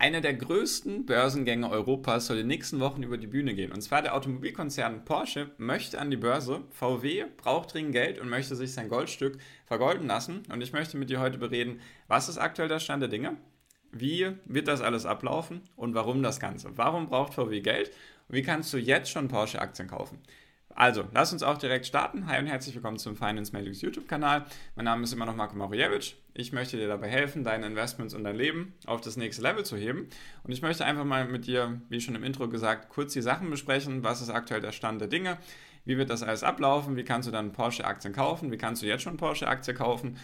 Einer der größten Börsengänge Europas soll in den nächsten Wochen über die Bühne gehen. Und zwar der Automobilkonzern Porsche möchte an die Börse. VW braucht dringend Geld und möchte sich sein Goldstück vergolden lassen. Und ich möchte mit dir heute bereden, was ist aktuell der Stand der Dinge? Wie wird das alles ablaufen und warum das Ganze? Warum braucht VW Geld und wie kannst du jetzt schon Porsche-Aktien kaufen? Also, lass uns auch direkt starten. Hi und herzlich willkommen zum Finance Magics YouTube-Kanal. Mein Name ist immer noch Marco Mariewicz. Ich möchte dir dabei helfen, deine Investments und dein Leben auf das nächste Level zu heben. Und ich möchte einfach mal mit dir, wie schon im Intro gesagt, kurz die Sachen besprechen. Was ist aktuell der Stand der Dinge? Wie wird das alles ablaufen? Wie kannst du dann Porsche-Aktien kaufen? Wie kannst du jetzt schon Porsche-Aktie kaufen?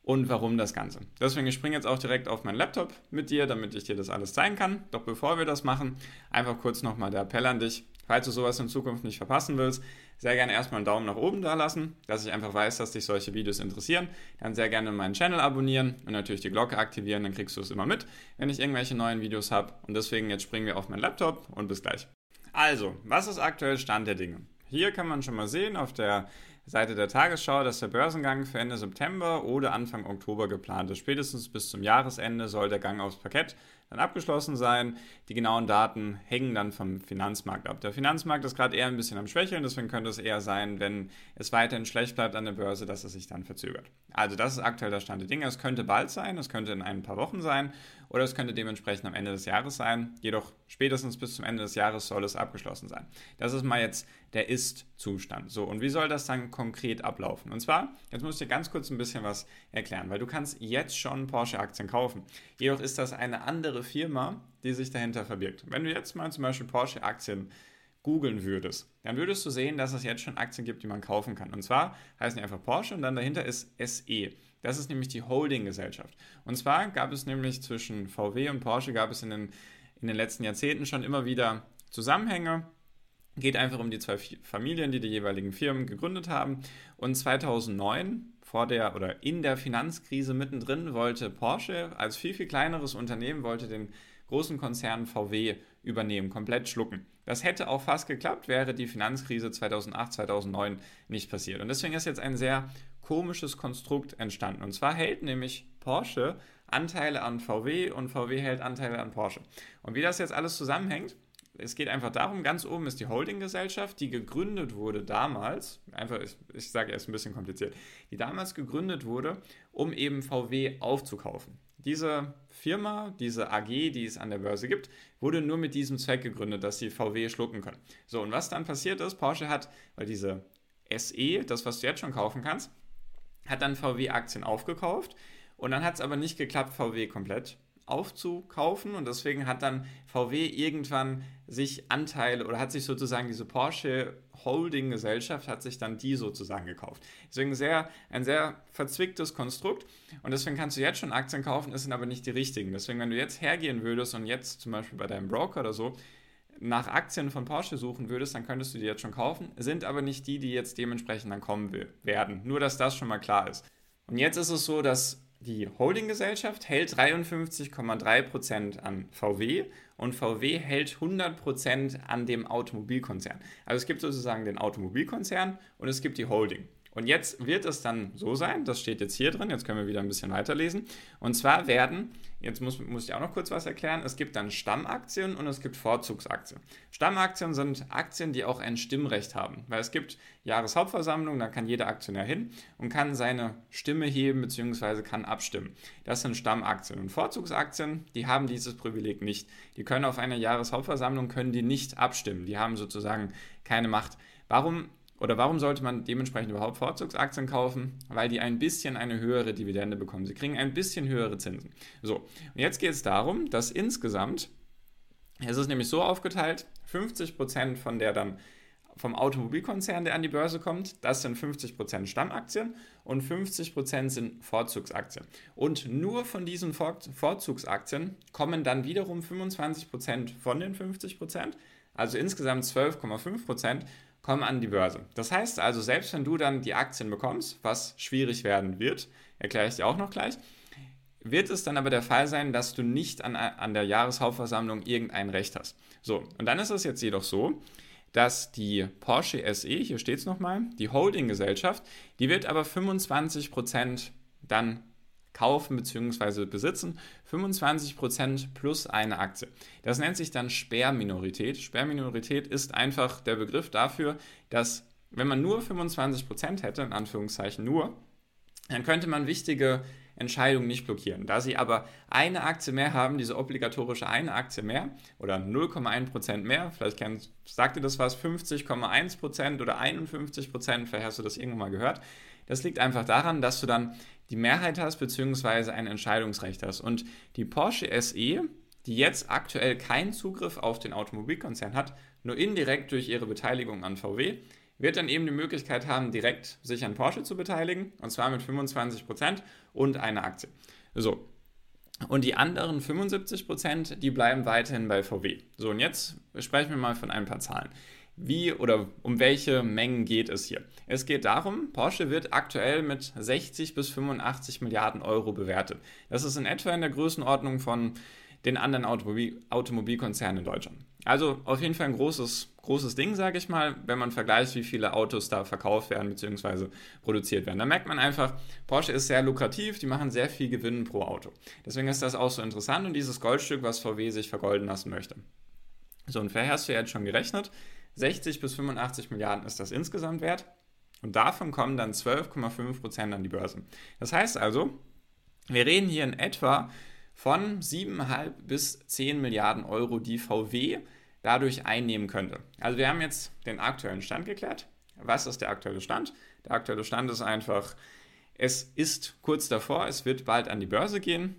und warum das Ganze. Deswegen ich springe jetzt auch direkt auf meinen Laptop mit dir, damit ich dir das alles zeigen kann. Doch bevor wir das machen, einfach kurz nochmal der Appell an dich. Falls du sowas in Zukunft nicht verpassen willst, sehr gerne erstmal einen Daumen nach oben da lassen, dass ich einfach weiß, dass dich solche Videos interessieren. Dann sehr gerne meinen Channel abonnieren und natürlich die Glocke aktivieren, dann kriegst du es immer mit, wenn ich irgendwelche neuen Videos habe. Und deswegen jetzt springen wir auf meinen Laptop und bis gleich. Also, was ist aktuell Stand der Dinge? Hier kann man schon mal sehen auf der Seite der Tagesschau, dass der Börsengang für Ende September oder Anfang Oktober geplant ist. Spätestens bis zum Jahresende soll der Gang aufs Parkett dann abgeschlossen sein. Die genauen Daten hängen dann vom Finanzmarkt ab. Der Finanzmarkt ist gerade eher ein bisschen am Schwächeln, deswegen könnte es eher sein, wenn es weiterhin schlecht bleibt an der Börse, dass es sich dann verzögert. Also das ist aktuell der Stand der Dinge. Es könnte bald sein, es könnte in ein paar Wochen sein oder es könnte dementsprechend am Ende des Jahres sein. Jedoch spätestens bis zum Ende des Jahres soll es abgeschlossen sein. Das ist mal jetzt der Ist-Zustand. So, und wie soll das dann konkret ablaufen? Und zwar, jetzt muss ich dir ganz kurz ein bisschen was erklären, weil du kannst jetzt schon Porsche-Aktien kaufen. Jedoch ist das eine andere Firma, die sich dahinter verbirgt. Wenn du jetzt mal zum Beispiel Porsche-Aktien googeln würdest, dann würdest du sehen, dass es jetzt schon Aktien gibt, die man kaufen kann. Und zwar heißen die einfach Porsche und dann dahinter ist SE. Das ist nämlich die Holding-Gesellschaft. Und zwar gab es nämlich zwischen VW und Porsche gab es in den, in den letzten Jahrzehnten schon immer wieder Zusammenhänge. Geht einfach um die zwei Familien, die die jeweiligen Firmen gegründet haben. Und 2009, vor der oder in der Finanzkrise mittendrin, wollte Porsche als viel, viel kleineres Unternehmen, wollte den großen Konzern VW übernehmen, komplett schlucken. Das hätte auch fast geklappt, wäre die Finanzkrise 2008, 2009 nicht passiert. Und deswegen ist jetzt ein sehr komisches Konstrukt entstanden. Und zwar hält nämlich Porsche Anteile an VW und VW hält Anteile an Porsche. Und wie das jetzt alles zusammenhängt, es geht einfach darum, ganz oben ist die Holdinggesellschaft, die gegründet wurde damals, einfach, ich, ich sage erst ein bisschen kompliziert, die damals gegründet wurde, um eben VW aufzukaufen. Diese Firma, diese AG, die es an der Börse gibt, wurde nur mit diesem Zweck gegründet, dass sie VW schlucken können. So, und was dann passiert ist, Porsche hat, weil diese SE, das, was du jetzt schon kaufen kannst, hat dann VW-Aktien aufgekauft und dann hat es aber nicht geklappt, VW komplett aufzukaufen und deswegen hat dann VW irgendwann sich Anteile oder hat sich sozusagen diese Porsche Holding Gesellschaft hat sich dann die sozusagen gekauft. Deswegen sehr, ein sehr verzwicktes Konstrukt und deswegen kannst du jetzt schon Aktien kaufen, es sind aber nicht die richtigen. Deswegen, wenn du jetzt hergehen würdest und jetzt zum Beispiel bei deinem Broker oder so nach Aktien von Porsche suchen würdest, dann könntest du die jetzt schon kaufen, sind aber nicht die, die jetzt dementsprechend dann kommen werden. Nur, dass das schon mal klar ist. Und jetzt ist es so, dass die Holdinggesellschaft hält 53,3% an VW und VW hält 100% an dem Automobilkonzern. Also es gibt sozusagen den Automobilkonzern und es gibt die Holding. Und jetzt wird es dann so sein, das steht jetzt hier drin, jetzt können wir wieder ein bisschen weiterlesen. Und zwar werden, jetzt muss, muss ich auch noch kurz was erklären, es gibt dann Stammaktien und es gibt Vorzugsaktien. Stammaktien sind Aktien, die auch ein Stimmrecht haben, weil es gibt Jahreshauptversammlung, da kann jeder Aktionär hin und kann seine Stimme heben bzw. kann abstimmen. Das sind Stammaktien. Und Vorzugsaktien, die haben dieses Privileg nicht. Die können auf einer Jahreshauptversammlung, können die nicht abstimmen. Die haben sozusagen keine Macht. Warum oder warum sollte man dementsprechend überhaupt Vorzugsaktien kaufen? Weil die ein bisschen eine höhere Dividende bekommen. Sie kriegen ein bisschen höhere Zinsen. So, und jetzt geht es darum, dass insgesamt, es ist nämlich so aufgeteilt, 50% von der dann vom Automobilkonzern, der an die Börse kommt, das sind 50% Stammaktien und 50% sind Vorzugsaktien. Und nur von diesen Vorzugsaktien kommen dann wiederum 25% von den 50%, also insgesamt 12,5% kommen an die Börse. Das heißt also, selbst wenn du dann die Aktien bekommst, was schwierig werden wird, erkläre ich dir auch noch gleich, wird es dann aber der Fall sein, dass du nicht an, an der Jahreshauptversammlung irgendein Recht hast. So, und dann ist es jetzt jedoch so, dass die Porsche SE, hier steht es nochmal, die Holdinggesellschaft, die wird aber 25% dann kaufen bzw. besitzen 25% plus eine Aktie. Das nennt sich dann Sperrminorität. Sperrminorität ist einfach der Begriff dafür, dass wenn man nur 25% hätte, in Anführungszeichen nur, dann könnte man wichtige Entscheidungen nicht blockieren. Da sie aber eine Aktie mehr haben, diese obligatorische eine Aktie mehr oder 0,1% mehr, vielleicht kennt, sagt ihr das was, 50,1% oder 51%, vielleicht hast du das irgendwo mal gehört. Das liegt einfach daran, dass du dann die Mehrheit hast bzw. ein Entscheidungsrecht hast. Und die Porsche SE, die jetzt aktuell keinen Zugriff auf den Automobilkonzern hat, nur indirekt durch ihre Beteiligung an VW, wird dann eben die Möglichkeit haben, direkt sich an Porsche zu beteiligen, und zwar mit 25% und einer Aktie. So. Und die anderen 75%, die bleiben weiterhin bei VW. So, und jetzt sprechen wir mal von ein paar Zahlen. Wie oder um welche Mengen geht es hier? Es geht darum, Porsche wird aktuell mit 60 bis 85 Milliarden Euro bewertet. Das ist in etwa in der Größenordnung von den anderen Automobil Automobilkonzernen in Deutschland. Also auf jeden Fall ein großes, großes Ding, sage ich mal, wenn man vergleicht, wie viele Autos da verkauft werden bzw. produziert werden. Da merkt man einfach, Porsche ist sehr lukrativ, die machen sehr viel Gewinn pro Auto. Deswegen ist das auch so interessant und dieses Goldstück, was VW sich vergolden lassen möchte. So, und vielleicht hast du jetzt schon gerechnet, 60 bis 85 Milliarden ist das insgesamt wert. Und davon kommen dann 12,5 Prozent an die Börse. Das heißt also, wir reden hier in etwa von 7,5 bis 10 Milliarden Euro, die VW dadurch einnehmen könnte. Also wir haben jetzt den aktuellen Stand geklärt. Was ist der aktuelle Stand? Der aktuelle Stand ist einfach, es ist kurz davor, es wird bald an die Börse gehen.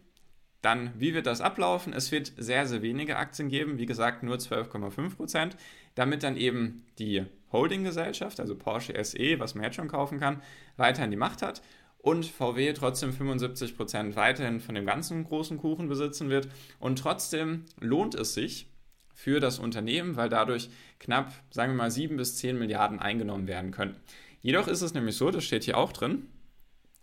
Dann, wie wird das ablaufen? Es wird sehr, sehr wenige Aktien geben, wie gesagt, nur 12,5 Prozent, damit dann eben die Holdinggesellschaft, also Porsche SE, was man jetzt schon kaufen kann, weiterhin die Macht hat und VW trotzdem 75 Prozent weiterhin von dem ganzen großen Kuchen besitzen wird. Und trotzdem lohnt es sich für das Unternehmen, weil dadurch knapp, sagen wir mal, 7 bis 10 Milliarden eingenommen werden können. Jedoch ist es nämlich so, das steht hier auch drin,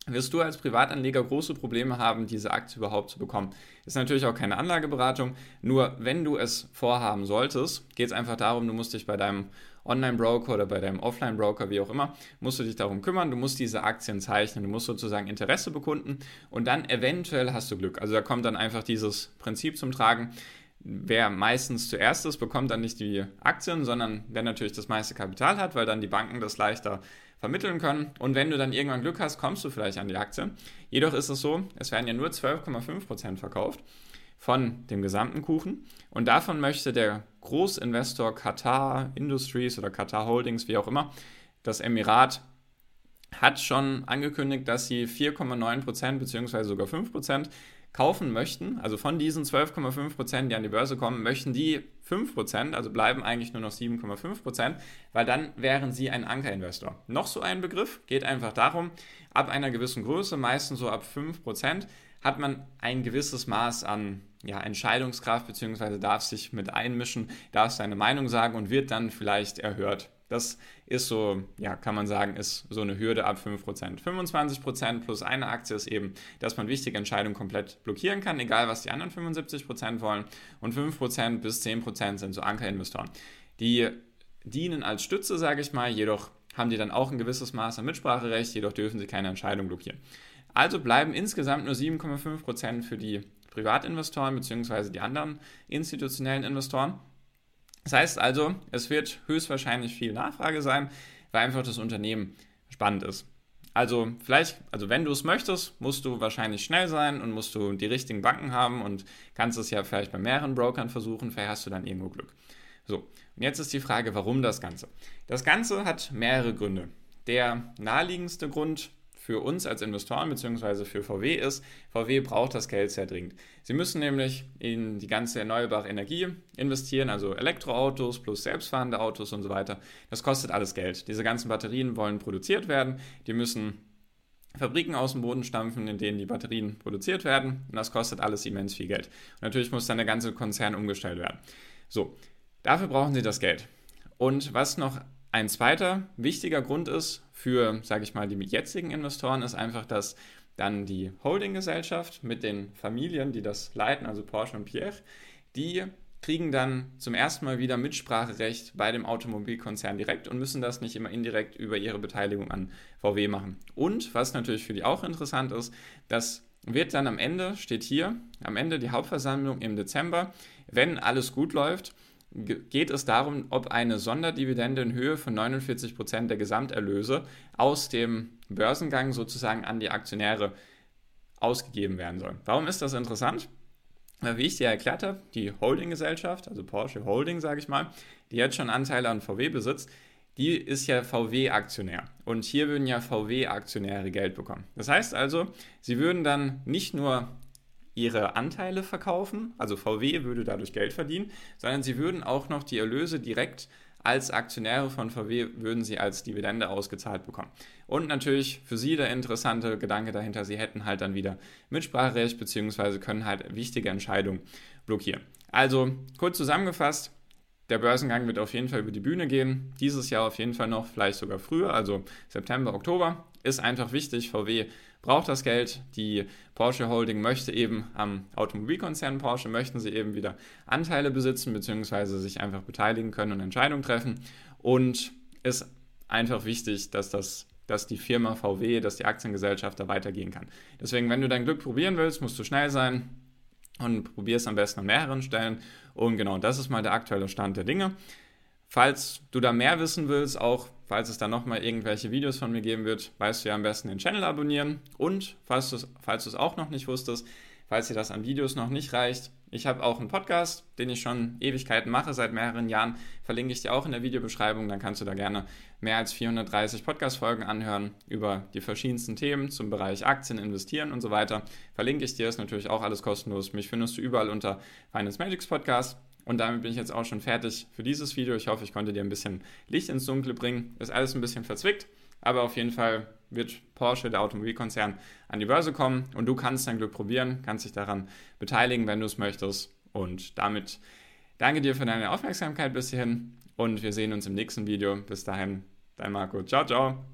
wirst du als Privatanleger große Probleme haben, diese Aktie überhaupt zu bekommen. Ist natürlich auch keine Anlageberatung, nur wenn du es vorhaben solltest, geht es einfach darum, du musst dich bei deinem Online-Broker oder bei deinem Offline-Broker, wie auch immer, musst du dich darum kümmern, du musst diese Aktien zeichnen, du musst sozusagen Interesse bekunden und dann eventuell hast du Glück. Also da kommt dann einfach dieses Prinzip zum Tragen, wer meistens zuerst ist, bekommt dann nicht die Aktien, sondern wer natürlich das meiste Kapital hat, weil dann die Banken das leichter vermitteln können. Und wenn du dann irgendwann Glück hast, kommst du vielleicht an die Aktie. Jedoch ist es so, es werden ja nur 12,5% verkauft von dem gesamten Kuchen. Und davon möchte der Großinvestor Qatar Industries oder Qatar Holdings, wie auch immer, das Emirat hat schon angekündigt, dass sie 4,9% bzw. sogar 5% kaufen möchten, also von diesen 12,5%, die an die Börse kommen, möchten die 5%, also bleiben eigentlich nur noch 7,5%, weil dann wären sie ein Ankerinvestor. Noch so ein Begriff, geht einfach darum, ab einer gewissen Größe, meistens so ab 5%, hat man ein gewisses Maß an ja, Entscheidungskraft, beziehungsweise darf sich mit einmischen, darf seine Meinung sagen und wird dann vielleicht erhört. Das ist so, ja, kann man sagen, ist so eine Hürde ab 5%. 25% plus eine Aktie ist eben, dass man wichtige Entscheidungen komplett blockieren kann, egal was die anderen 75% wollen. Und 5% bis 10% sind so Ankerinvestoren. Die dienen als Stütze, sage ich mal, jedoch haben die dann auch ein gewisses Maß an Mitspracherecht, jedoch dürfen sie keine Entscheidung blockieren. Also bleiben insgesamt nur 7,5% für die Privatinvestoren bzw. die anderen institutionellen Investoren. Das heißt also, es wird höchstwahrscheinlich viel Nachfrage sein, weil einfach das Unternehmen spannend ist. Also vielleicht, also wenn du es möchtest, musst du wahrscheinlich schnell sein und musst du die richtigen Banken haben und kannst es ja vielleicht bei mehreren Brokern versuchen, vielleicht hast du dann irgendwo Glück. So, und jetzt ist die Frage, warum das Ganze? Das Ganze hat mehrere Gründe. Der naheliegendste Grund für uns als Investoren bzw. für VW ist, VW braucht das Geld sehr dringend. Sie müssen nämlich in die ganze erneuerbare Energie investieren, also Elektroautos plus selbstfahrende Autos und so weiter. Das kostet alles Geld. Diese ganzen Batterien wollen produziert werden, die müssen Fabriken aus dem Boden stampfen, in denen die Batterien produziert werden. Und das kostet alles immens viel Geld. Und natürlich muss dann der ganze Konzern umgestellt werden. So, dafür brauchen sie das Geld. Und was noch ein zweiter wichtiger Grund ist für, sage ich mal, die jetzigen Investoren, ist einfach, dass dann die Holdinggesellschaft mit den Familien, die das leiten, also Porsche und Pierre, die kriegen dann zum ersten Mal wieder Mitspracherecht bei dem Automobilkonzern direkt und müssen das nicht immer indirekt über ihre Beteiligung an VW machen. Und was natürlich für die auch interessant ist, dass wird dann am Ende, steht hier, am Ende die Hauptversammlung im Dezember, wenn alles gut läuft, geht es darum, ob eine Sonderdividende in Höhe von 49 Prozent der Gesamterlöse aus dem Börsengang sozusagen an die Aktionäre ausgegeben werden soll. Warum ist das interessant? Weil, wie ich dir erklärt habe, die Holdinggesellschaft, also Porsche Holding, sage ich mal, die jetzt schon Anteile an VW besitzt, die ist ja VW-Aktionär. Und hier würden ja VW-Aktionäre Geld bekommen. Das heißt also, sie würden dann nicht nur ihre Anteile verkaufen, also VW würde dadurch Geld verdienen, sondern sie würden auch noch die Erlöse direkt als Aktionäre von VW würden sie als Dividende ausgezahlt bekommen. Und natürlich für Sie der interessante Gedanke dahinter, Sie hätten halt dann wieder Mitspracherecht bzw. können halt wichtige Entscheidungen blockieren. Also kurz zusammengefasst, der Börsengang wird auf jeden Fall über die Bühne gehen. Dieses Jahr auf jeden Fall noch, vielleicht sogar früher, also September, Oktober. Ist einfach wichtig. VW braucht das Geld. Die Porsche Holding möchte eben am Automobilkonzern Porsche, möchten sie eben wieder Anteile besitzen, beziehungsweise sich einfach beteiligen können und Entscheidungen treffen. Und ist einfach wichtig, dass das dass die Firma VW, dass die Aktiengesellschaft da weitergehen kann. Deswegen, wenn du dein Glück probieren willst, musst du schnell sein, und probier es am besten an mehreren Stellen. Und genau, das ist mal der aktuelle Stand der Dinge. Falls du da mehr wissen willst, auch falls es da nochmal irgendwelche Videos von mir geben wird, weißt du ja am besten den Channel abonnieren. Und falls du falls es auch noch nicht wusstest, falls dir das an Videos noch nicht reicht, ich habe auch einen Podcast, den ich schon Ewigkeiten mache, seit mehreren Jahren. Verlinke ich dir auch in der Videobeschreibung. Dann kannst du da gerne mehr als 430 Podcast-Folgen anhören über die verschiedensten Themen zum Bereich Aktien, Investieren und so weiter. Verlinke ich dir, ist natürlich auch alles kostenlos. Mich findest du überall unter Finance Magics Podcast. Und damit bin ich jetzt auch schon fertig für dieses Video. Ich hoffe, ich konnte dir ein bisschen Licht ins Dunkle bringen. Ist alles ein bisschen verzwickt, aber auf jeden Fall wird Porsche, der Automobilkonzern, an die Börse kommen und du kannst dein Glück probieren, kannst dich daran beteiligen, wenn du es möchtest. Und damit danke dir für deine Aufmerksamkeit bis hierhin und wir sehen uns im nächsten Video. Bis dahin, dein Marco. Ciao, ciao.